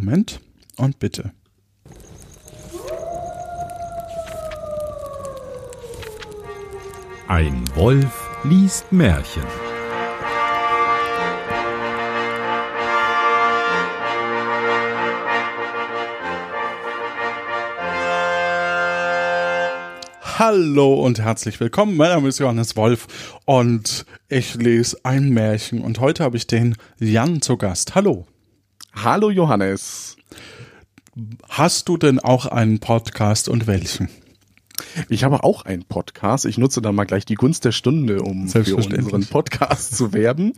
Moment und bitte. Ein Wolf liest Märchen. Hallo und herzlich willkommen. Mein Name ist Johannes Wolf und ich lese ein Märchen und heute habe ich den Jan zu Gast. Hallo. Hallo Johannes. Hast du denn auch einen Podcast und welchen? Ich habe auch einen Podcast. Ich nutze dann mal gleich die Gunst der Stunde, um für unseren Podcast zu werben.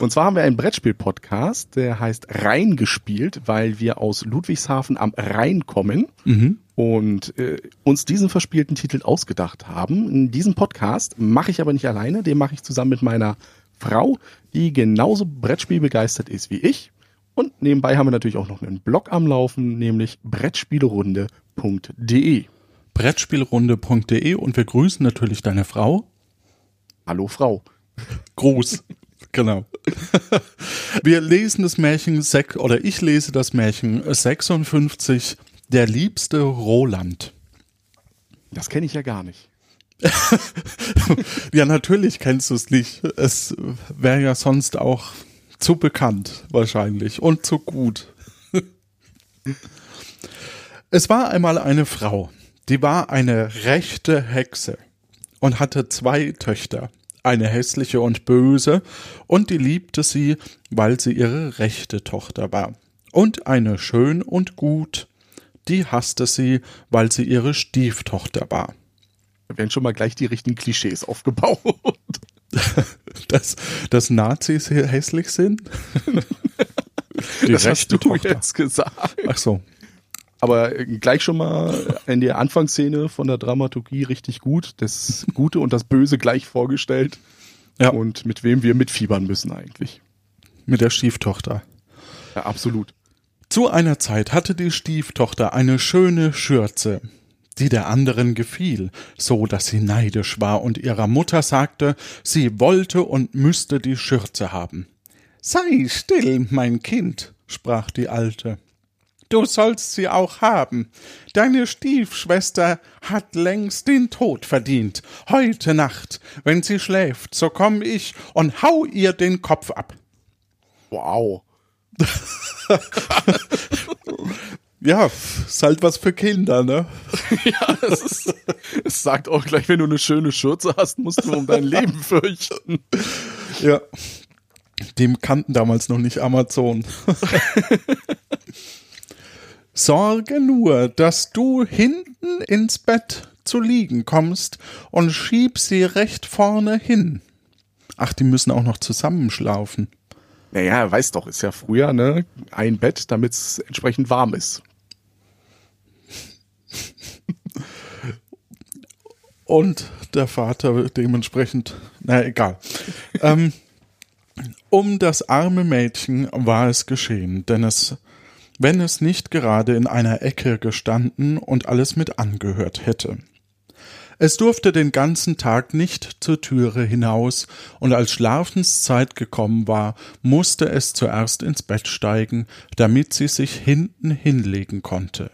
Und zwar haben wir einen Brettspiel-Podcast, der heißt Rheingespielt, weil wir aus Ludwigshafen am Rhein kommen. Mhm und äh, uns diesen verspielten Titel ausgedacht haben. In diesem Podcast mache ich aber nicht alleine, den mache ich zusammen mit meiner Frau, die genauso Brettspiel begeistert ist wie ich. Und nebenbei haben wir natürlich auch noch einen Blog am Laufen, nämlich brettspielrunde.de. Brettspielrunde.de und wir grüßen natürlich deine Frau. Hallo Frau. Gruß. genau. wir lesen das Märchen oder ich lese das Märchen 56 der liebste Roland. Das kenne ich ja gar nicht. ja, natürlich kennst du es nicht. Es wäre ja sonst auch zu bekannt, wahrscheinlich, und zu gut. es war einmal eine Frau, die war eine rechte Hexe und hatte zwei Töchter, eine hässliche und böse, und die liebte sie, weil sie ihre rechte Tochter war, und eine schön und gut, die hasste sie, weil sie ihre Stieftochter war. Da werden schon mal gleich die richtigen Klischees aufgebaut. dass, dass Nazis hässlich sind? die das hast du Tochter. jetzt gesagt. Ach so. Aber gleich schon mal in der Anfangsszene von der Dramaturgie richtig gut. Das Gute und das Böse gleich vorgestellt. Ja. Und mit wem wir mitfiebern müssen eigentlich. Mit der Stieftochter. Ja, absolut. Zu einer Zeit hatte die Stieftochter eine schöne Schürze, die der anderen gefiel, so dass sie neidisch war und ihrer Mutter sagte, sie wollte und müsste die Schürze haben. Sei still, mein Kind, sprach die Alte. Du sollst sie auch haben. Deine Stiefschwester hat längst den Tod verdient. Heute Nacht, wenn sie schläft, so komm ich und hau ihr den Kopf ab. Wow. ja, ist halt was für Kinder, ne? ja, es, ist, es sagt auch gleich, wenn du eine schöne Schürze hast, musst du um dein Leben fürchten. Ja. Dem kannten damals noch nicht Amazon. Sorge nur, dass du hinten ins Bett zu liegen kommst und schieb sie recht vorne hin. Ach, die müssen auch noch zusammenschlafen. Naja, weiß doch, ist ja früher, ne? Ein Bett, damit es entsprechend warm ist. Und der Vater dementsprechend, na egal. ähm, um das arme Mädchen war es geschehen, denn es, wenn es nicht gerade in einer Ecke gestanden und alles mit angehört hätte. Es durfte den ganzen Tag nicht zur Türe hinaus, und als Schlafenszeit gekommen war, musste es zuerst ins Bett steigen, damit sie sich hinten hinlegen konnte.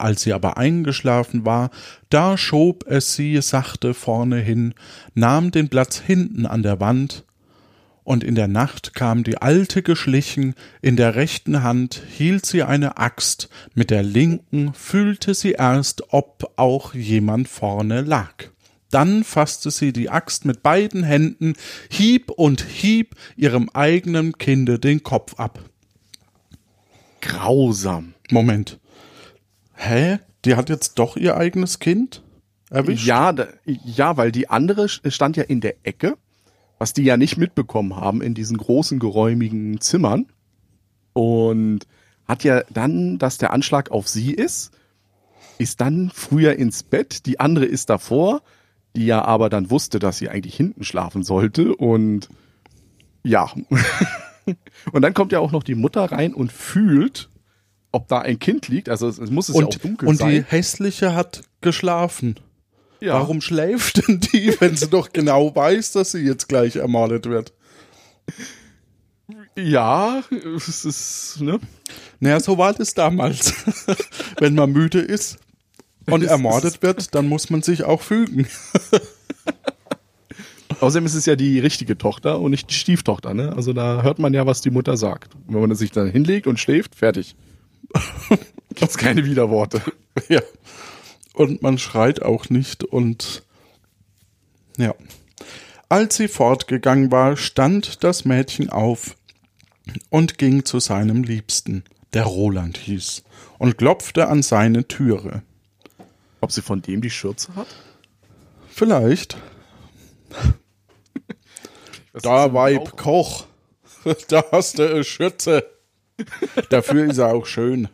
Als sie aber eingeschlafen war, da schob es sie sachte vorne hin, nahm den Platz hinten an der Wand und in der Nacht kam die Alte geschlichen, in der rechten Hand hielt sie eine Axt, mit der linken fühlte sie erst, ob auch jemand vorne lag. Dann fasste sie die Axt mit beiden Händen, hieb und hieb ihrem eigenen Kinde den Kopf ab. Grausam. Moment. Hä? Die hat jetzt doch ihr eigenes Kind erwischt? Ja, da, ja, weil die andere stand ja in der Ecke was die ja nicht mitbekommen haben in diesen großen geräumigen Zimmern. Und hat ja dann, dass der Anschlag auf sie ist, ist dann früher ins Bett, die andere ist davor, die ja aber dann wusste, dass sie eigentlich hinten schlafen sollte und ja. und dann kommt ja auch noch die Mutter rein und fühlt, ob da ein Kind liegt. Also es, es muss es und, ja auch dunkel und sein. Und die hässliche hat geschlafen. Ja. Warum schläft denn die, wenn sie doch genau weiß, dass sie jetzt gleich ermordet wird? Ja, es ist, ne? Naja, so war das damals. Wenn man müde ist und ermordet wird, dann muss man sich auch fügen. Außerdem ist es ja die richtige Tochter und nicht die Stieftochter, ne? Also da hört man ja, was die Mutter sagt. Und wenn man sich dann hinlegt und schläft, fertig. Gibt's keine Widerworte. Ja. Und man schreit auch nicht und ja. Als sie fortgegangen war, stand das Mädchen auf und ging zu seinem Liebsten, der Roland hieß, und klopfte an seine Türe. Ob sie von dem die Schürze hat? Vielleicht. da, Weib, Koch. Da hast du eine Schürze. Dafür ist er auch schön.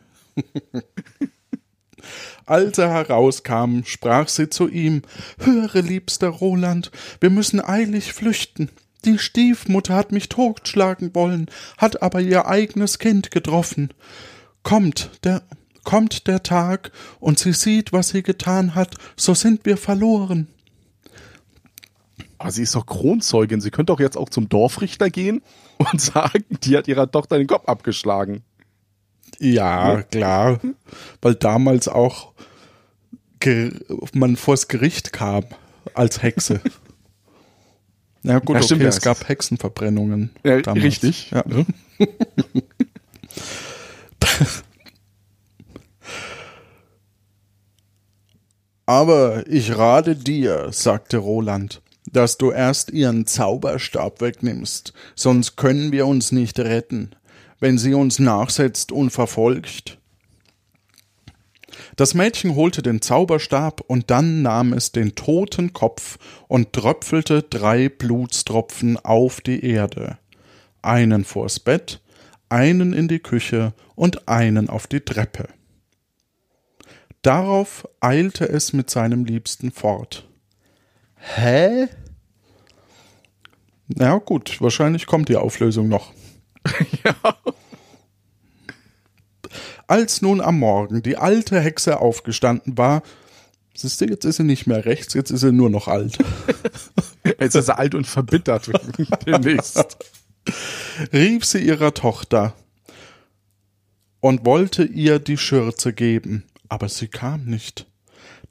Als er herauskam, sprach sie zu ihm Höre, liebster Roland, wir müssen eilig flüchten. Die Stiefmutter hat mich totschlagen wollen, hat aber ihr eigenes Kind getroffen. Kommt, der kommt der Tag, und sie sieht, was sie getan hat, so sind wir verloren. Aber sie ist doch Kronzeugin. Sie könnte doch jetzt auch zum Dorfrichter gehen und sagen, die hat ihrer Tochter den Kopf abgeschlagen. Ja, klar. Weil damals auch man vors Gericht kam als Hexe. Ja gut, ja, stimmt, okay, es gab Hexenverbrennungen. Ja, damals. Richtig. Ja. Aber ich rate dir, sagte Roland, dass du erst ihren Zauberstab wegnimmst, sonst können wir uns nicht retten, wenn sie uns nachsetzt und verfolgt. Das Mädchen holte den Zauberstab und dann nahm es den toten Kopf und tröpfelte drei Blutstropfen auf die Erde, einen vors Bett, einen in die Küche und einen auf die Treppe. Darauf eilte es mit seinem Liebsten fort. Hä? Na gut, wahrscheinlich kommt die Auflösung noch. ja. Als nun am Morgen die alte Hexe aufgestanden war, siehst du, jetzt ist sie nicht mehr rechts, jetzt ist sie nur noch alt. jetzt ist sie alt und verbittert demnächst. Rief sie ihrer Tochter und wollte ihr die Schürze geben, aber sie kam nicht.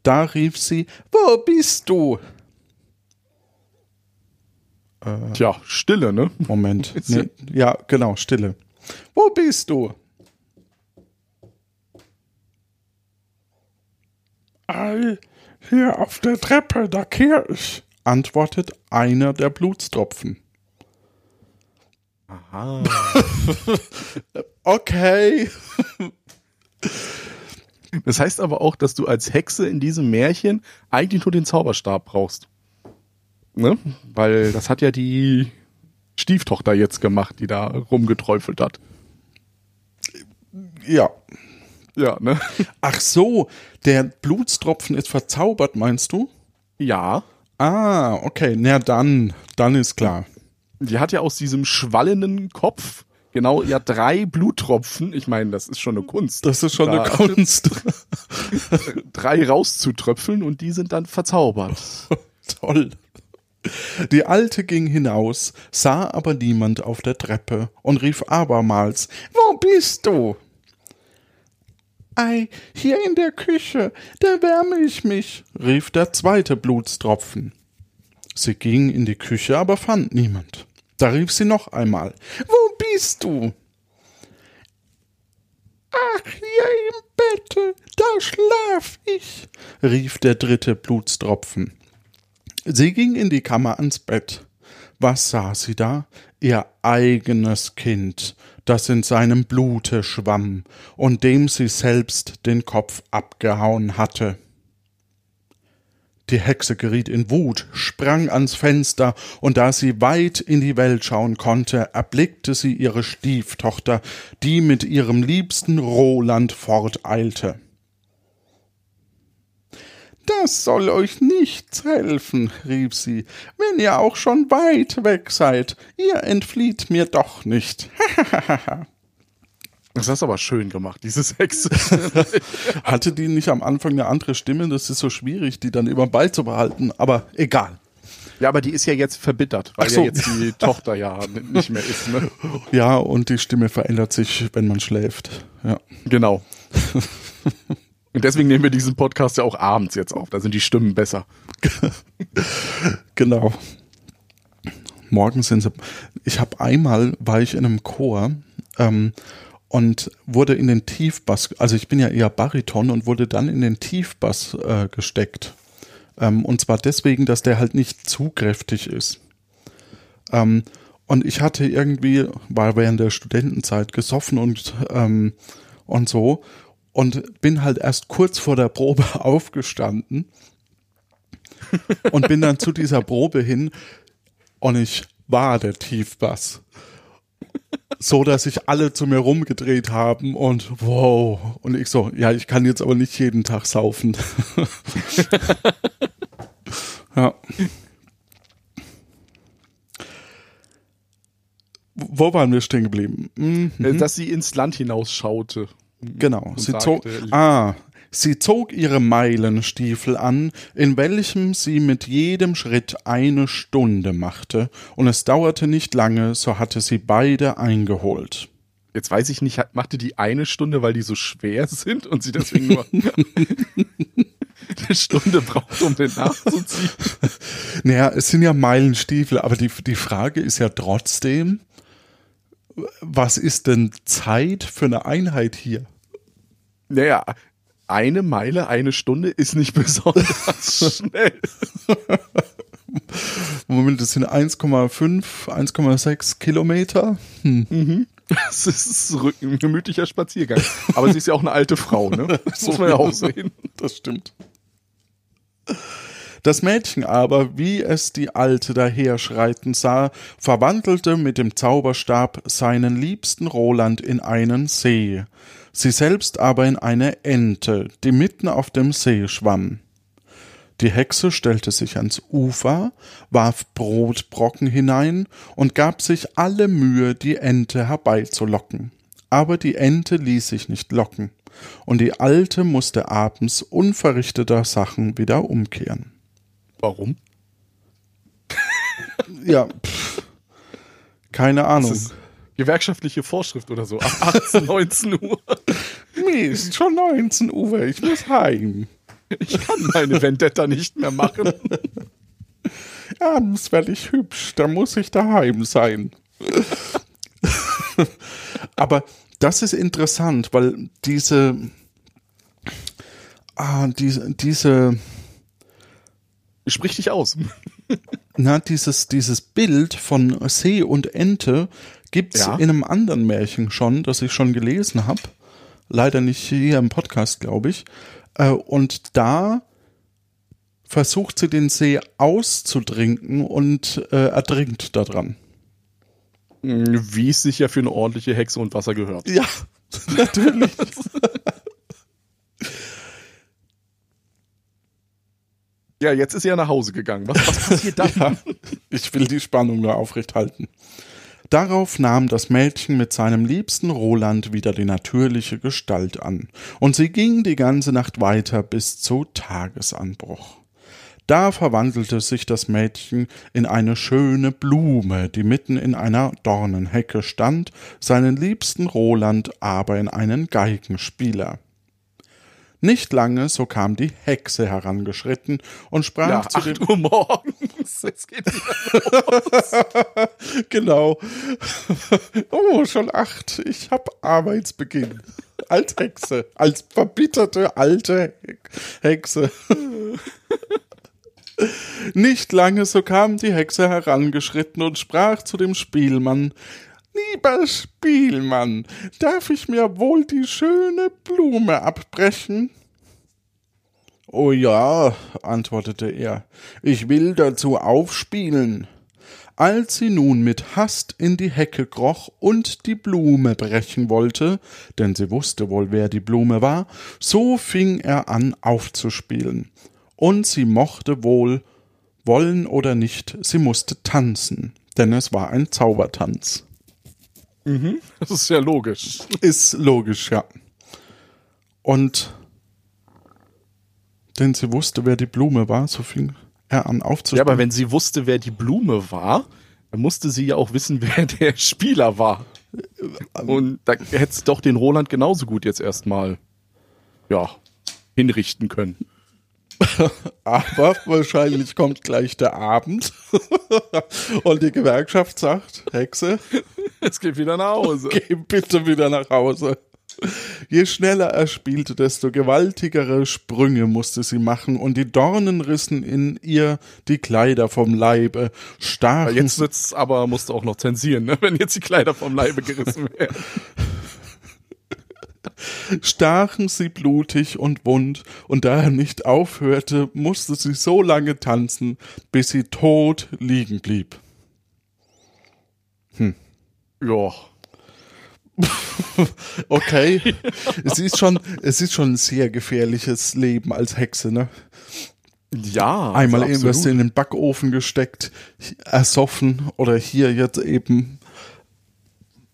Da rief sie, wo bist du? Äh, Tja, Stille, ne? Moment. Nee, ja, genau, Stille. Wo bist du? Ei, hier auf der Treppe, da kehr ich, antwortet einer der Blutstropfen. Aha. okay. Das heißt aber auch, dass du als Hexe in diesem Märchen eigentlich nur den Zauberstab brauchst. Ne? Weil das hat ja die Stieftochter jetzt gemacht, die da rumgeträufelt hat. Ja. Ja, ne? Ach so, der Blutstropfen ist verzaubert, meinst du? Ja. Ah, okay. Na dann, dann ist klar. Die hat ja aus diesem schwallenden Kopf genau ja drei Bluttropfen. Ich meine, das ist schon eine Kunst. Das ist schon da eine Kunst. drei rauszutröpfeln und die sind dann verzaubert. Toll. Die Alte ging hinaus, sah aber niemand auf der Treppe und rief abermals Wo bist du? Ei, hier in der Küche, da wärme ich mich, rief der zweite Blutstropfen. Sie ging in die Küche, aber fand niemand. Da rief sie noch einmal Wo bist du? Ach, hier im Bette, da schlaf ich, rief der dritte Blutstropfen. Sie ging in die Kammer ans Bett. Was sah sie da? Ihr eigenes Kind, das in seinem Blute schwamm und dem sie selbst den Kopf abgehauen hatte. Die Hexe geriet in Wut, sprang ans Fenster, und da sie weit in die Welt schauen konnte, erblickte sie ihre Stieftochter, die mit ihrem liebsten Roland forteilte. Das soll euch nichts helfen, rief sie, wenn ihr auch schon weit weg seid, ihr entflieht mir doch nicht. Das hast du aber schön gemacht, dieses Hexe. Hatte die nicht am Anfang eine andere Stimme? Das ist so schwierig, die dann immer beizubehalten, aber egal. Ja, aber die ist ja jetzt verbittert, weil so. ja jetzt die Tochter ja nicht mehr ist. Ne? Ja, und die Stimme verändert sich, wenn man schläft. Ja. Genau. Und deswegen nehmen wir diesen Podcast ja auch abends jetzt auf. Da sind die Stimmen besser. genau. Morgens sind sie. Ich habe einmal war ich in einem Chor ähm, und wurde in den Tiefbass, also ich bin ja eher Bariton und wurde dann in den Tiefbass äh, gesteckt. Ähm, und zwar deswegen, dass der halt nicht zu kräftig ist. Ähm, und ich hatte irgendwie, war während der Studentenzeit gesoffen und, ähm, und so und bin halt erst kurz vor der Probe aufgestanden und bin dann zu dieser Probe hin und ich war der Tiefbass so dass sich alle zu mir rumgedreht haben und wow. Und ich so, ja, ich kann jetzt aber nicht jeden Tag saufen. ja. Wo waren wir stehen geblieben? Mhm. Dass sie ins Land hinausschaute. Genau. Sie zog, ah, Sie zog ihre Meilenstiefel an, in welchem sie mit jedem Schritt eine Stunde machte, und es dauerte nicht lange, so hatte sie beide eingeholt. Jetzt weiß ich nicht, machte die eine Stunde, weil die so schwer sind und sie deswegen nur eine Stunde braucht, um den nachzuziehen? Naja, es sind ja Meilenstiefel, aber die, die Frage ist ja trotzdem, was ist denn Zeit für eine Einheit hier? Naja, eine Meile, eine Stunde ist nicht besonders schnell. Moment, das sind 1,5, 1,6 Kilometer. Hm. Mhm. Das ist ein gemütlicher Spaziergang. Aber sie ist ja auch eine alte Frau, ne? Das muss man ja auch sehen. Das stimmt. Das Mädchen aber, wie es die Alte daherschreiten sah, verwandelte mit dem Zauberstab seinen liebsten Roland in einen See sie selbst aber in eine Ente, die mitten auf dem See schwamm. Die Hexe stellte sich ans Ufer, warf Brotbrocken hinein und gab sich alle Mühe, die Ente herbeizulocken. Aber die Ente ließ sich nicht locken, und die Alte musste abends unverrichteter Sachen wieder umkehren. Warum? ja, pff, keine Ahnung gewerkschaftliche Vorschrift oder so. Ab 18, 19 Uhr. Nee, ist schon 19 Uhr. Ich muss heim. Ich kann meine Vendetta nicht mehr machen. Abends werde ich hübsch. Da muss ich daheim sein. Aber das ist interessant, weil diese, ah, diese, diese, sprich dich aus. Na, dieses, dieses Bild von See und Ente Gibt's ja. in einem anderen Märchen schon, das ich schon gelesen habe. Leider nicht hier im Podcast, glaube ich. Äh, und da versucht sie den See auszutrinken und äh, ertrinkt daran. Wie es sich ja für eine ordentliche Hexe und Wasser gehört. Ja, natürlich. ja, jetzt ist er nach Hause gegangen. Was, was passiert dann? Ja, ich will die Spannung nur aufrechthalten. Darauf nahm das Mädchen mit seinem liebsten Roland wieder die natürliche Gestalt an, und sie ging die ganze Nacht weiter bis zu Tagesanbruch. Da verwandelte sich das Mädchen in eine schöne Blume, die mitten in einer Dornenhecke stand, seinen liebsten Roland aber in einen Geigenspieler. Nicht lange, so kam die Hexe herangeschritten und sprach ja, zu dem Uhr morgens. Es geht wieder genau. Oh, schon acht. Ich hab Arbeitsbeginn. Als Hexe, als verbitterte alte Hexe. Nicht lange, so kam die Hexe herangeschritten und sprach zu dem Spielmann Lieber Spielmann, darf ich mir wohl die schöne Blume abbrechen? Oh ja, antwortete er, ich will dazu aufspielen. Als sie nun mit Hast in die Hecke kroch und die Blume brechen wollte, denn sie wusste wohl, wer die Blume war, so fing er an aufzuspielen. Und sie mochte wohl wollen oder nicht, sie musste tanzen, denn es war ein Zaubertanz. Mhm, das ist ja logisch. Ist logisch, ja. Und denn sie wusste, wer die Blume war, so fing an aufzuspielen. Ja, aber wenn sie wusste, wer die Blume war, dann musste sie ja auch wissen, wer der Spieler war. Und da hätte es doch den Roland genauso gut jetzt erstmal, ja, hinrichten können. Aber wahrscheinlich kommt gleich der Abend und die Gewerkschaft sagt, Hexe, es geht wieder nach Hause. Geh bitte wieder nach Hause. Je schneller er spielte, desto gewaltigere Sprünge musste sie machen, und die Dornen rissen in ihr die Kleider vom Leibe, stachen. Jetzt wird's aber, musst du auch noch zensieren, ne? wenn jetzt die Kleider vom Leibe gerissen werden. stachen sie blutig und wund, und da er nicht aufhörte, musste sie so lange tanzen, bis sie tot liegen blieb. Hm. Ja. okay. es ist schon, es ist schon ein sehr gefährliches Leben als Hexe, ne? Ja. Einmal also wirst du in den Backofen gesteckt, ersoffen oder hier jetzt eben.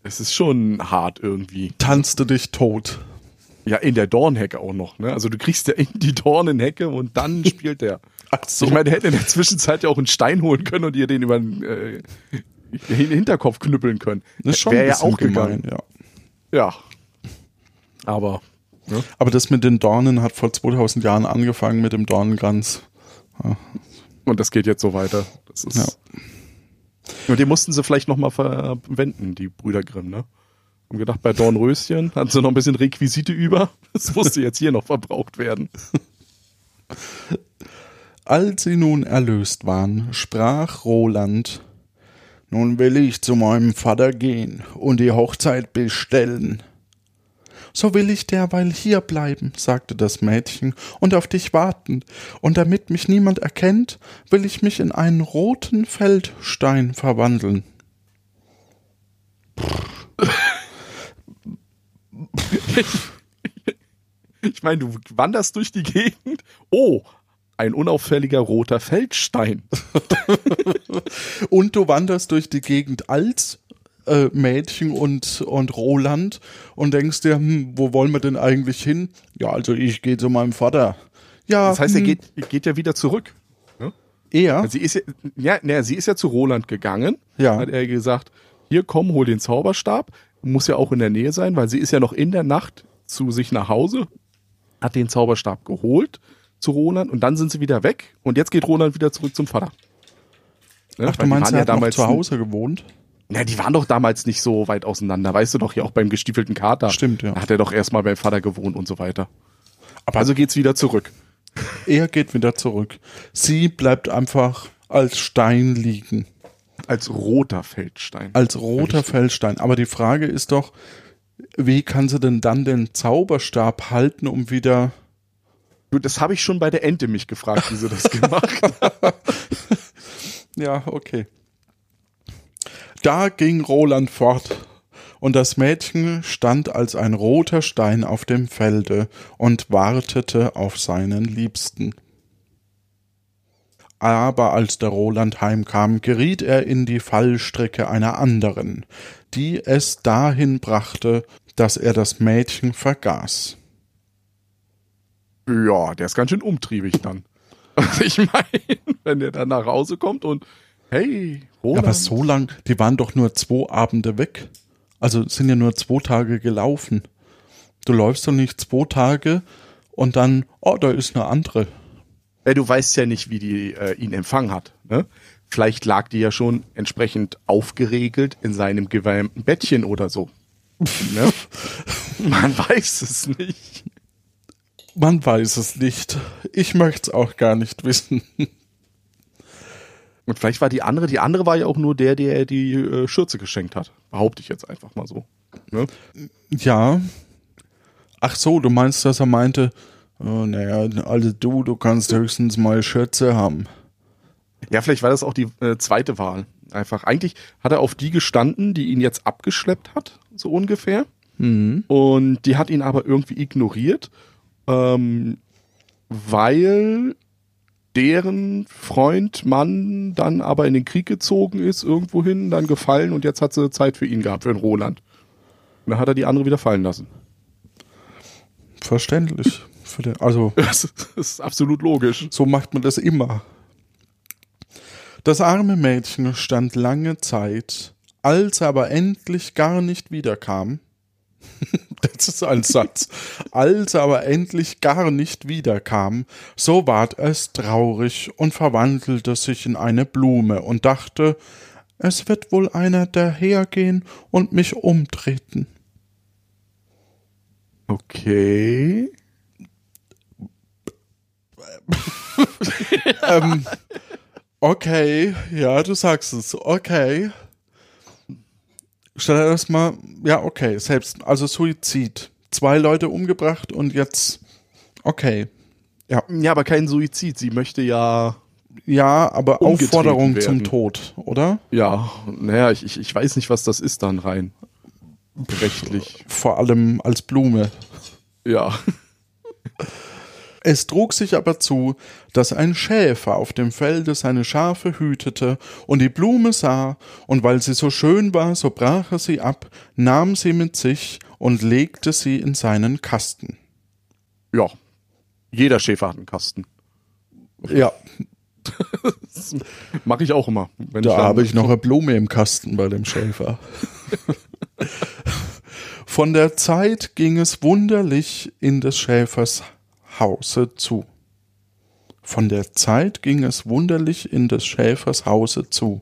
Es ist schon hart irgendwie. Tanzt du dich tot. Ja, in der Dornhecke auch noch, ne? Also du kriegst ja in die Dornenhecke und dann spielt der. Ach so. Ich meine, der hätte in der Zwischenzeit ja auch einen Stein holen können und ihr den über den äh, Hinterkopf knüppeln können. Das ist schon Wäre ja auch gemein, ja. Ja. Aber. Ne? Aber das mit den Dornen hat vor 2000 Jahren angefangen mit dem Dornenkranz. Ja. Und das geht jetzt so weiter. Das ist. Ja. Und die mussten sie vielleicht nochmal verwenden, die Brüder Grimm, ne? Haben gedacht, bei Dornröschen hatten sie noch ein bisschen Requisite über. Das musste jetzt hier noch verbraucht werden. Als sie nun erlöst waren, sprach Roland, nun will ich zu meinem Vater gehen und die Hochzeit bestellen. So will ich derweil hier bleiben, sagte das Mädchen, und auf dich warten, und damit mich niemand erkennt, will ich mich in einen roten Feldstein verwandeln. Ich meine, du wanderst durch die Gegend. Oh, ein unauffälliger roter Feldstein. und du wanderst durch die Gegend als äh, Mädchen und, und Roland und denkst dir, hm, wo wollen wir denn eigentlich hin? Ja, also ich gehe zu meinem Vater. Ja. Das heißt, hm. er geht, geht ja wieder zurück. Ne? Er? Sie ist ja, ja, ne, sie ist ja zu Roland gegangen. Ja. Hat er gesagt, hier komm, hol den Zauberstab. Muss ja auch in der Nähe sein, weil sie ist ja noch in der Nacht zu sich nach Hause, hat den Zauberstab geholt zu Roland und dann sind sie wieder weg und jetzt geht Roland wieder zurück zum Vater. Ne? Ach, du meinst, er ja hat damals zu Hause gewohnt? Na, die waren doch damals nicht so weit auseinander, weißt du doch, hier auch beim gestiefelten Kater. Stimmt, ja. Da hat er doch erstmal beim Vater gewohnt und so weiter. Aber also geht's wieder zurück. Er geht wieder zurück. Sie bleibt einfach als Stein liegen. Als roter Feldstein. Als roter Richtig. Feldstein. Aber die Frage ist doch, wie kann sie denn dann den Zauberstab halten, um wieder Du, das habe ich schon bei der Ente mich gefragt, wie sie das gemacht hat. ja, okay. Da ging Roland fort, und das Mädchen stand als ein roter Stein auf dem Felde und wartete auf seinen Liebsten. Aber als der Roland heimkam, geriet er in die Fallstricke einer anderen, die es dahin brachte, dass er das Mädchen vergaß. Ja, der ist ganz schön umtriebig dann. Also ich meine, wenn der dann nach Hause kommt und hey, Roland. Aber so lang, die waren doch nur zwei Abende weg. Also sind ja nur zwei Tage gelaufen. Du läufst doch nicht zwei Tage und dann, oh, da ist eine andere. Ja, du weißt ja nicht, wie die äh, ihn empfangen hat. Ne? Vielleicht lag die ja schon entsprechend aufgeregelt in seinem gewärmten Bettchen oder so. ne? Man weiß es nicht. Man weiß es nicht. Ich möchte es auch gar nicht wissen. Und vielleicht war die andere, die andere war ja auch nur der, der die äh, Schürze geschenkt hat. Behaupte ich jetzt einfach mal so. Ne? Ja. Ach so, du meinst, dass er meinte, oh, naja, also du, du kannst höchstens mal Schürze haben. Ja, vielleicht war das auch die äh, zweite Wahl. Einfach. Eigentlich hat er auf die gestanden, die ihn jetzt abgeschleppt hat, so ungefähr. Mhm. Und die hat ihn aber irgendwie ignoriert ähm, weil deren Freund, Mann dann aber in den Krieg gezogen ist, irgendwohin, dann gefallen und jetzt hat sie Zeit für ihn gehabt, für den Roland. Und dann hat er die andere wieder fallen lassen. Verständlich. Den, also. Das ist absolut logisch. So macht man das immer. Das arme Mädchen stand lange Zeit, als er aber endlich gar nicht wiederkam. das ist ein Satz. Als er aber endlich gar nicht wiederkam, so ward es traurig und verwandelte sich in eine Blume und dachte, es wird wohl einer dahergehen und mich umtreten. Okay. ähm, okay, ja, du sagst es. Okay. Stell dir das mal, ja, okay, selbst, also Suizid. Zwei Leute umgebracht und jetzt, okay. Ja. Ja, aber kein Suizid. Sie möchte ja. Ja, aber Aufforderung werden. zum Tod, oder? Ja, naja, ich, ich weiß nicht, was das ist dann rein. Rechtlich. Vor allem als Blume. Ja. Es trug sich aber zu, dass ein Schäfer auf dem Felde seine Schafe hütete und die Blume sah, und weil sie so schön war, so brach er sie ab, nahm sie mit sich und legte sie in seinen Kasten. Ja, jeder Schäfer hat einen Kasten. Ja. Mache ich auch immer. da habe ich noch eine Blume im Kasten bei dem Schäfer. Von der Zeit ging es wunderlich in des Schäfers Hause zu. Von der Zeit ging es wunderlich in des Schäfers Hause zu.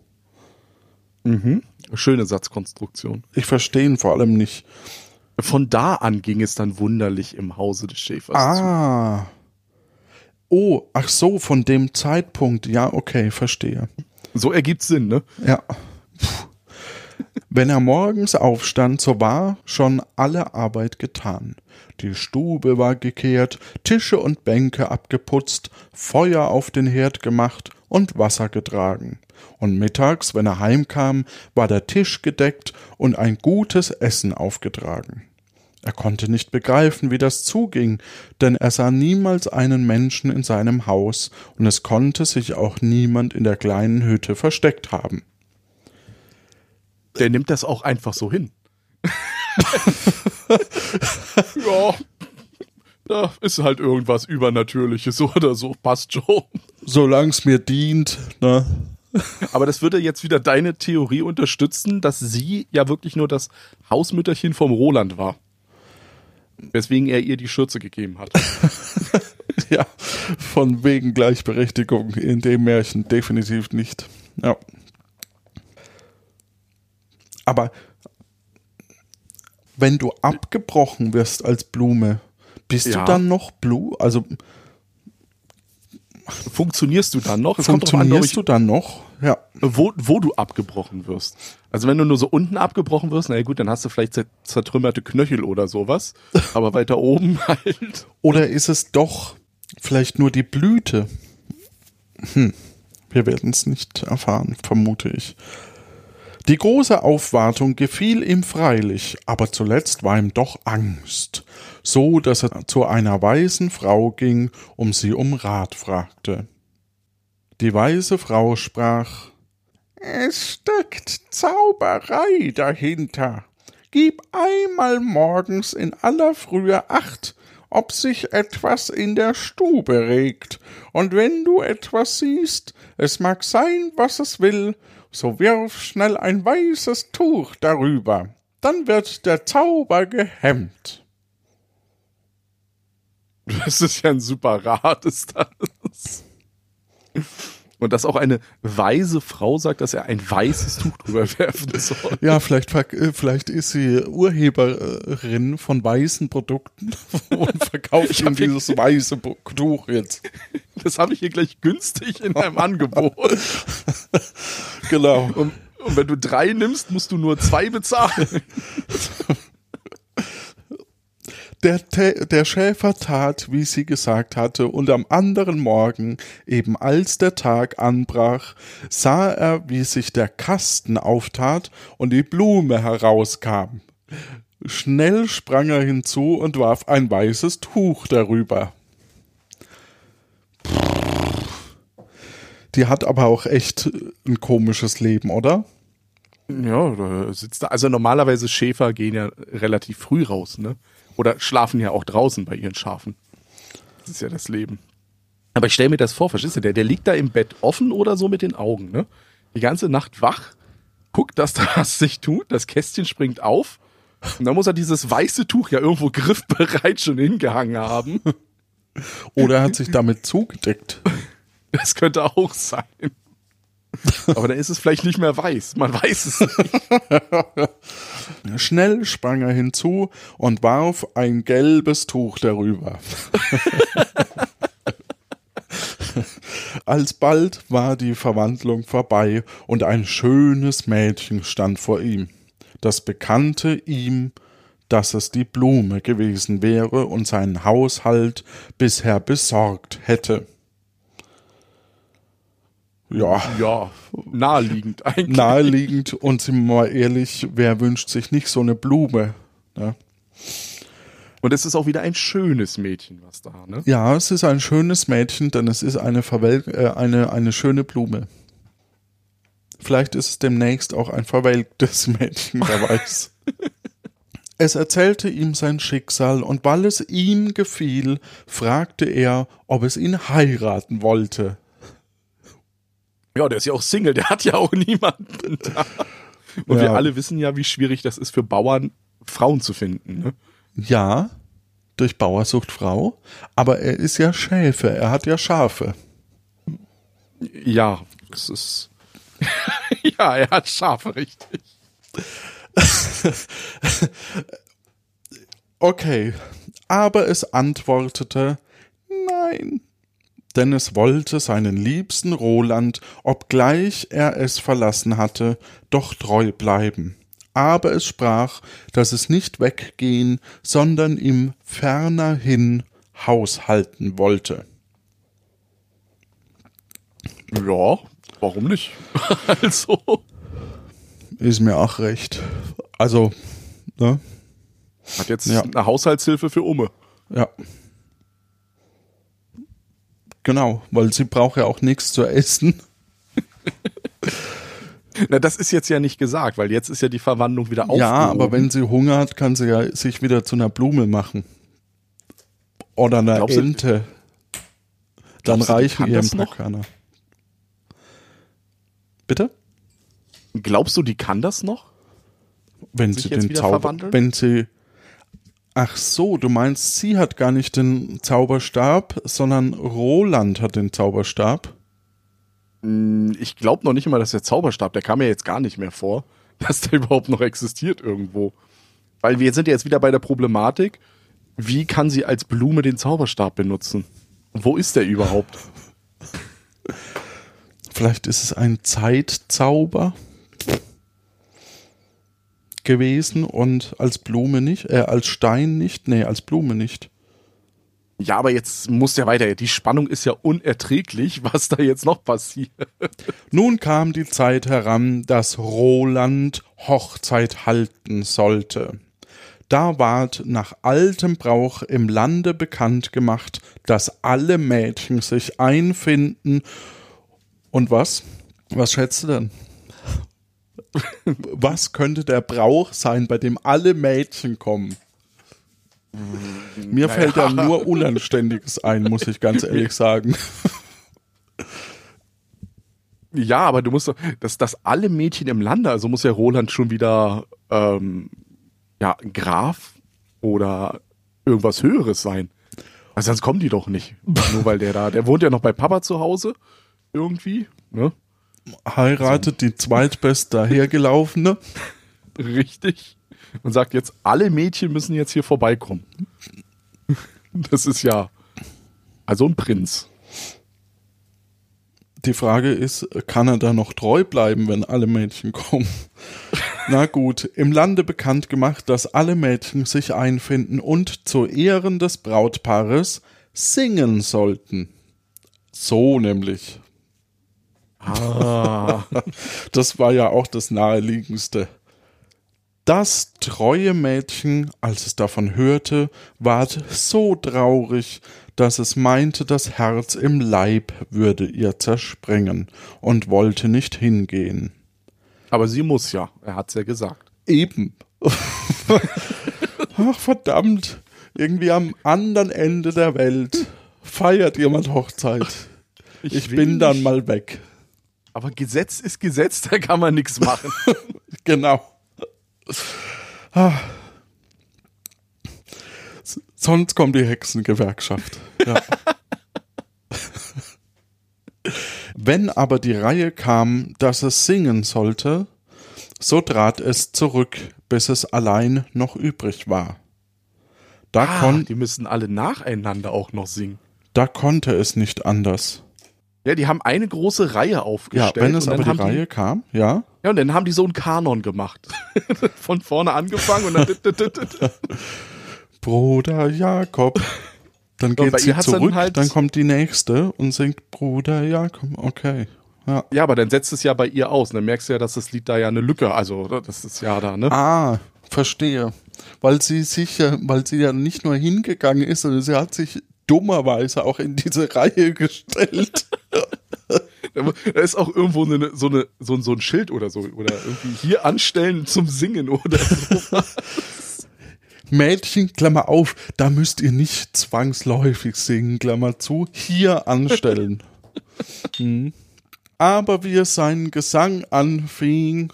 Mhm. Schöne Satzkonstruktion. Ich verstehe ihn vor allem nicht. Von da an ging es dann wunderlich im Hause des Schäfers ah. zu. Oh, ach so, von dem Zeitpunkt. Ja, okay, verstehe. So ergibt Sinn, ne? Ja. Wenn er morgens aufstand, so war schon alle Arbeit getan. Die Stube war gekehrt, Tische und Bänke abgeputzt, Feuer auf den Herd gemacht und Wasser getragen. Und mittags, wenn er heimkam, war der Tisch gedeckt und ein gutes Essen aufgetragen. Er konnte nicht begreifen, wie das zuging, denn er sah niemals einen Menschen in seinem Haus, und es konnte sich auch niemand in der kleinen Hütte versteckt haben. Der nimmt das auch einfach so hin. ja, da ist halt irgendwas Übernatürliches oder so, passt schon. Solange es mir dient, ne? Aber das würde jetzt wieder deine Theorie unterstützen, dass sie ja wirklich nur das Hausmütterchen vom Roland war. Weswegen er ihr die Schürze gegeben hat. ja, von wegen Gleichberechtigung in dem Märchen definitiv nicht. Ja. Aber wenn du abgebrochen wirst als Blume, bist ja. du dann noch Blue? Also funktionierst du dann noch? Es funktionierst an, du dann noch? Ja. Wo, wo du abgebrochen wirst. Also wenn du nur so unten abgebrochen wirst, na gut, dann hast du vielleicht zertrümmerte Knöchel oder sowas. Aber weiter oben halt. Oder ist es doch vielleicht nur die Blüte? Hm. Wir werden es nicht erfahren, vermute ich. Die große Aufwartung gefiel ihm freilich, aber zuletzt war ihm doch Angst, so dass er zu einer weisen Frau ging, um sie um Rat fragte. Die weise Frau sprach Es steckt Zauberei dahinter. Gib einmal morgens in aller Frühe Acht, ob sich etwas in der Stube regt, und wenn du etwas siehst, es mag sein, was es will, so wirf schnell ein weißes Tuch darüber, dann wird der Zauber gehemmt. Das ist ja ein super Rat, ist das. Und dass auch eine weise Frau sagt, dass er ein weißes Tuch drüber werfen soll. Ja, vielleicht, äh, vielleicht ist sie Urheberin von weißen Produkten und verkauft ihm dieses weiße Tuch jetzt. Das habe ich hier gleich günstig in einem Angebot. genau. Und, und wenn du drei nimmst, musst du nur zwei bezahlen. Der, der Schäfer tat, wie sie gesagt hatte, und am anderen Morgen, eben als der Tag anbrach, sah er, wie sich der Kasten auftat und die Blume herauskam. Schnell sprang er hinzu und warf ein weißes Tuch darüber. Die hat aber auch echt ein komisches Leben, oder? Ja, da sitzt da. Also normalerweise Schäfer gehen ja relativ früh raus, ne? Oder schlafen ja auch draußen bei ihren Schafen. Das ist ja das Leben. Aber ich stelle mir das vor, verstehst du, der, der liegt da im Bett offen oder so mit den Augen, ne? Die ganze Nacht wach, guckt, dass da was sich tut, das Kästchen springt auf und dann muss er dieses weiße Tuch ja irgendwo griffbereit schon hingehangen haben. Oder er hat sich damit zugedeckt. Das könnte auch sein. Aber dann ist es vielleicht nicht mehr weiß. Man weiß es nicht. Schnell sprang er hinzu und warf ein gelbes Tuch darüber. Alsbald war die Verwandlung vorbei und ein schönes Mädchen stand vor ihm. Das bekannte ihm, dass es die Blume gewesen wäre und seinen Haushalt bisher besorgt hätte. Ja. Ja, naheliegend eigentlich. Naheliegend und sind wir mal ehrlich, wer wünscht sich nicht so eine Blume? Ne? Und es ist auch wieder ein schönes Mädchen, was da, ne? Ja, es ist ein schönes Mädchen, denn es ist eine, Verwel äh, eine, eine schöne Blume. Vielleicht ist es demnächst auch ein verwelktes Mädchen, wer weiß. es erzählte ihm sein Schicksal, und weil es ihm gefiel, fragte er, ob es ihn heiraten wollte. Ja, der ist ja auch Single, der hat ja auch niemanden da. Und ja. wir alle wissen ja, wie schwierig das ist für Bauern, Frauen zu finden. Ne? Ja, durch Bauersucht Frau, aber er ist ja Schäfer, er hat ja Schafe. Ja, es ist. ja, er hat Schafe, richtig. okay, aber es antwortete Nein denn es wollte seinen liebsten Roland, obgleich er es verlassen hatte, doch treu bleiben. Aber es sprach, dass es nicht weggehen, sondern ihm ferner hin haushalten wollte. Ja, warum nicht? also. Ist mir auch recht. Also, ne? Hat jetzt ja. eine Haushaltshilfe für Umme. Ja. Genau, weil sie braucht ja auch nichts zu essen. Na, das ist jetzt ja nicht gesagt, weil jetzt ist ja die Verwandlung wieder aufgehoben. Ja, aber wenn sie hungert, kann sie ja sich wieder zu einer Blume machen. Oder einer Glaubst Ente. Dann reichen ihr ein paar Körner. Bitte? Glaubst du, die kann das noch? Wenn sie den Zauber, wenn sie Ach so, du meinst, sie hat gar nicht den Zauberstab, sondern Roland hat den Zauberstab? Hm, ich glaube noch nicht mal, dass der Zauberstab, der kam mir jetzt gar nicht mehr vor, dass der überhaupt noch existiert irgendwo. Weil wir sind ja jetzt wieder bei der Problematik, wie kann sie als Blume den Zauberstab benutzen? Und wo ist der überhaupt? Vielleicht ist es ein Zeitzauber gewesen und als Blume nicht, äh, als Stein nicht, nee, als Blume nicht. Ja, aber jetzt muss ja weiter. Die Spannung ist ja unerträglich, was da jetzt noch passiert. Nun kam die Zeit heran, dass Roland Hochzeit halten sollte. Da ward nach altem Brauch im Lande bekannt gemacht, dass alle Mädchen sich einfinden. Und was? Was schätzt du denn? Was könnte der Brauch sein, bei dem alle Mädchen kommen? Mir naja. fällt da nur Unanständiges ein, muss ich ganz ehrlich sagen. Ja, aber du musst doch, dass, dass alle Mädchen im Lande, also muss ja Roland schon wieder ähm, ja, Graf oder irgendwas Höheres sein. Also sonst kommen die doch nicht. Nur weil der da, der wohnt ja noch bei Papa zu Hause. Irgendwie, ne? Heiratet die zweitbest dahergelaufene. Richtig. Und sagt jetzt, alle Mädchen müssen jetzt hier vorbeikommen. Das ist ja also ein Prinz. Die Frage ist, kann er da noch treu bleiben, wenn alle Mädchen kommen? Na gut, im Lande bekannt gemacht, dass alle Mädchen sich einfinden und zu Ehren des Brautpaares singen sollten. So nämlich. Ah. das war ja auch das naheliegendste. Das treue Mädchen, als es davon hörte, ward so traurig, dass es meinte, das Herz im Leib würde ihr zersprengen und wollte nicht hingehen. Aber sie muss ja, er hat's ja gesagt. Eben. Ach verdammt, irgendwie am anderen Ende der Welt feiert jemand Hochzeit. Ich, ich bin nicht. dann mal weg. Aber Gesetz ist Gesetz, da kann man nichts machen. genau. Ah. Sonst kommt die Hexengewerkschaft. Ja. Wenn aber die Reihe kam, dass es singen sollte, so trat es zurück, bis es allein noch übrig war. Da ah, die müssen alle nacheinander auch noch singen. Da konnte es nicht anders. Ja, die haben eine große Reihe aufgestellt. Ja, wenn es aber die Reihe die, kam, ja. Ja, und dann haben die so einen Kanon gemacht. Von vorne angefangen und dann. Bruder Jakob. Dann geht sie zurück, dann, halt dann, kommt die nächste und singt Bruder Jakob. Okay. Ja. ja, aber dann setzt es ja bei ihr aus. Und dann merkst du ja, dass das Lied da ja eine Lücke, also das ist ja da, ne? Ah, verstehe. Weil sie sich weil sie ja nicht nur hingegangen ist, sondern sie hat sich dummerweise auch in diese Reihe gestellt. da ist auch irgendwo eine, so, eine, so, so ein Schild oder so. Oder irgendwie hier anstellen zum Singen oder so. Mädchen, Klammer auf, da müsst ihr nicht zwangsläufig singen, Klammer zu, hier anstellen. hm. Aber wie es seinen Gesang anfing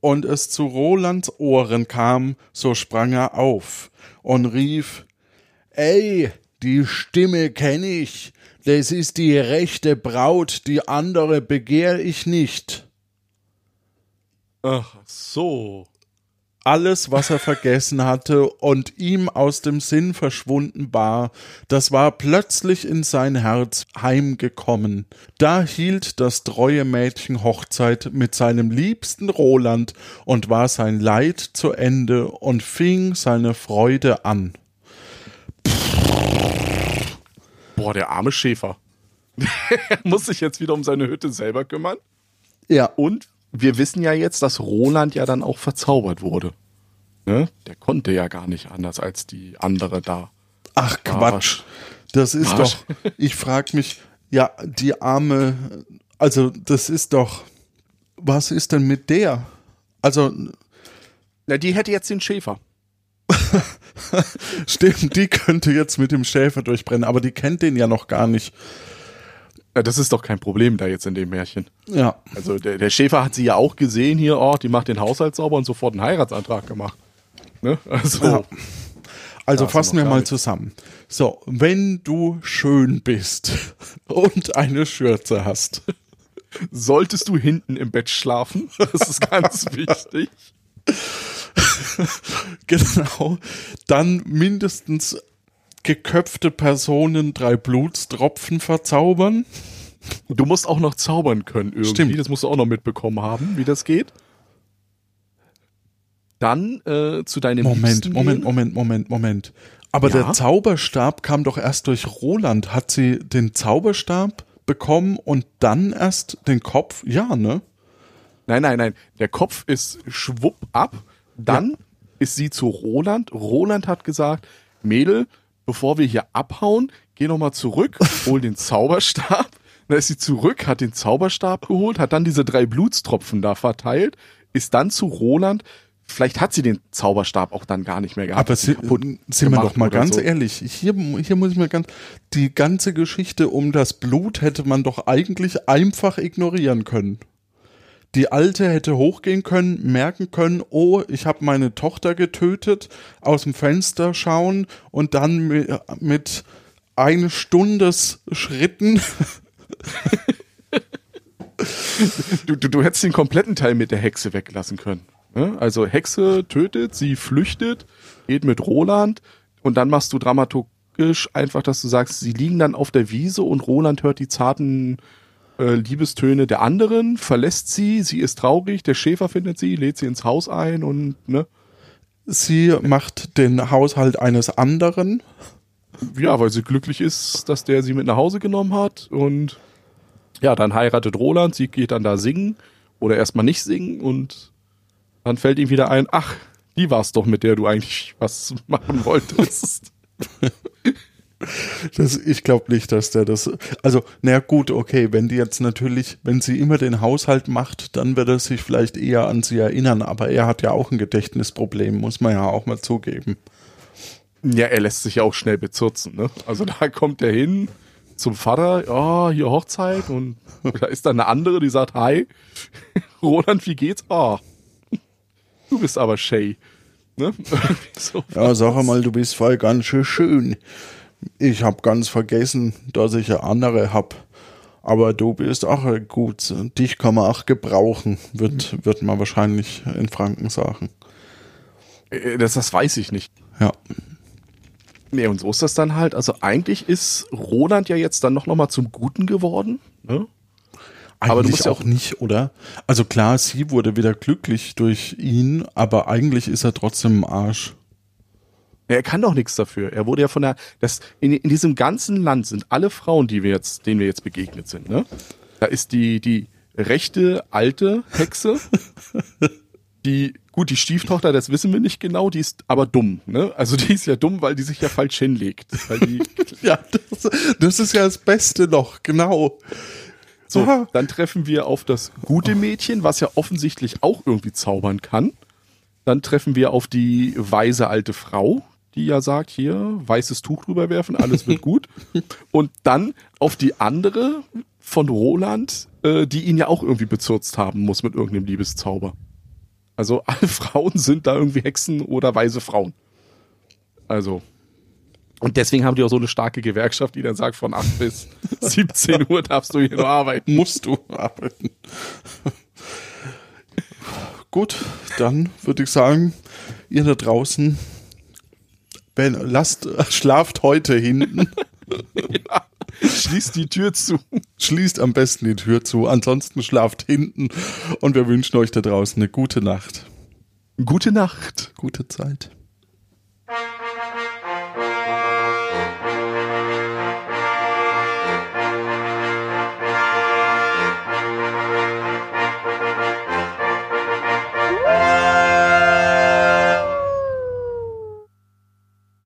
und es zu Rolands Ohren kam, so sprang er auf und rief, Ey, die Stimme kenne ich, das ist die rechte Braut, die andere begehr ich nicht. Ach so. Alles, was er vergessen hatte und ihm aus dem Sinn verschwunden war, das war plötzlich in sein Herz heimgekommen. Da hielt das treue Mädchen Hochzeit mit seinem liebsten Roland und war sein Leid zu Ende und fing seine Freude an. Boah, der arme Schäfer. er muss sich jetzt wieder um seine Hütte selber kümmern. Ja. Und wir wissen ja jetzt, dass Roland ja dann auch verzaubert wurde. Ne? Der konnte ja gar nicht anders als die andere da. Ach Quatsch. Das ist Arsch. doch, ich frag mich, ja, die arme, also das ist doch, was ist denn mit der? Also. Na, die hätte jetzt den Schäfer. Stimmt, die könnte jetzt mit dem Schäfer durchbrennen, aber die kennt den ja noch gar nicht. Ja, das ist doch kein Problem da jetzt in dem Märchen. Ja. Also der, der Schäfer hat sie ja auch gesehen hier, oh, die macht den Haushalt sauber und sofort einen Heiratsantrag gemacht. Ne? Also, ja. also fassen wir mal zusammen. So, wenn du schön bist und eine Schürze hast, solltest du hinten im Bett schlafen. Das ist ganz wichtig. genau. Dann mindestens geköpfte Personen drei Blutstropfen verzaubern. Du musst auch noch zaubern können irgendwie. Stimmt. Das musst du auch noch mitbekommen haben, wie das geht. Dann äh, zu deinem Moment, Moment, Moment, Moment, Moment. Aber ja? der Zauberstab kam doch erst durch Roland. Hat sie den Zauberstab bekommen und dann erst den Kopf? Ja, ne? Nein, nein, nein. Der Kopf ist schwupp ab. Dann ja. ist sie zu Roland. Roland hat gesagt, Mädel, bevor wir hier abhauen, geh nochmal zurück, hol den Zauberstab. Dann ist sie zurück, hat den Zauberstab geholt, hat dann diese drei Blutstropfen da verteilt, ist dann zu Roland. Vielleicht hat sie den Zauberstab auch dann gar nicht mehr gehabt. Aber sie, sind wir doch mal ganz so. ehrlich, hier, hier muss ich mal ganz, die ganze Geschichte um das Blut hätte man doch eigentlich einfach ignorieren können. Die Alte hätte hochgehen können, merken können, oh, ich habe meine Tochter getötet, aus dem Fenster schauen und dann mit, mit eine Stundes Schritten. du, du, du hättest den kompletten Teil mit der Hexe weglassen können. Ne? Also Hexe tötet, sie flüchtet, geht mit Roland und dann machst du dramaturgisch einfach, dass du sagst, sie liegen dann auf der Wiese und Roland hört die zarten äh, Liebestöne der anderen, verlässt sie, sie ist traurig, der Schäfer findet sie, lädt sie ins Haus ein und ne. Sie macht den Haushalt eines anderen. Ja, weil sie glücklich ist, dass der sie mit nach Hause genommen hat und ja, dann heiratet Roland, sie geht dann da singen oder erstmal nicht singen und dann fällt ihm wieder ein, ach, die war's doch, mit der du eigentlich was machen wolltest. Das, ich glaube nicht, dass der das. Also, naja, gut, okay, wenn die jetzt natürlich, wenn sie immer den Haushalt macht, dann wird er sich vielleicht eher an sie erinnern, aber er hat ja auch ein Gedächtnisproblem, muss man ja auch mal zugeben. Ja, er lässt sich ja auch schnell bezurzen, ne? Also da kommt er hin, zum Vater, ja, hier Hochzeit und da ist dann eine andere, die sagt, hi, Roland, wie geht's? Ah, du bist aber Shay. Ne? so ja, sag mal, du bist voll ganz schön schön. Ich hab ganz vergessen, dass ich eine andere hab. Aber du bist auch gut. Dich kann man auch gebrauchen, wird, wird man wahrscheinlich in Franken sagen. Äh, das, das weiß ich nicht. Ja. Nee, und so ist das dann halt. Also eigentlich ist Roland ja jetzt dann noch, noch mal zum Guten geworden. Ne? Eigentlich aber du musst auch ja auch nicht, oder? Also klar, sie wurde wieder glücklich durch ihn, aber eigentlich ist er trotzdem im Arsch. Er kann doch nichts dafür. Er wurde ja von der, das, in, in diesem ganzen Land sind alle Frauen, die wir jetzt, denen wir jetzt begegnet sind, ne? Da ist die, die rechte alte Hexe, die, gut, die Stieftochter, das wissen wir nicht genau, die ist aber dumm, ne? Also die ist ja dumm, weil die sich ja falsch hinlegt. Die ja, das, das ist ja das Beste noch, genau. So, Aha. dann treffen wir auf das gute Mädchen, was ja offensichtlich auch irgendwie zaubern kann. Dann treffen wir auf die weise alte Frau, die ja sagt, hier, weißes Tuch drüber werfen, alles wird gut. Und dann auf die andere von Roland, äh, die ihn ja auch irgendwie bezürzt haben muss mit irgendeinem Liebeszauber. Also alle Frauen sind da irgendwie Hexen oder weise Frauen. Also. Und deswegen haben die auch so eine starke Gewerkschaft, die dann sagt, von 8 bis 17 Uhr darfst du hier nur arbeiten. Musst du arbeiten. Gut, dann würde ich sagen, ihr da draußen, wenn, lasst, schlaft heute hinten. ja. Schließt die Tür zu. Schließt am besten die Tür zu. Ansonsten schlaft hinten. Und wir wünschen euch da draußen eine gute Nacht. Gute Nacht. Gute Zeit.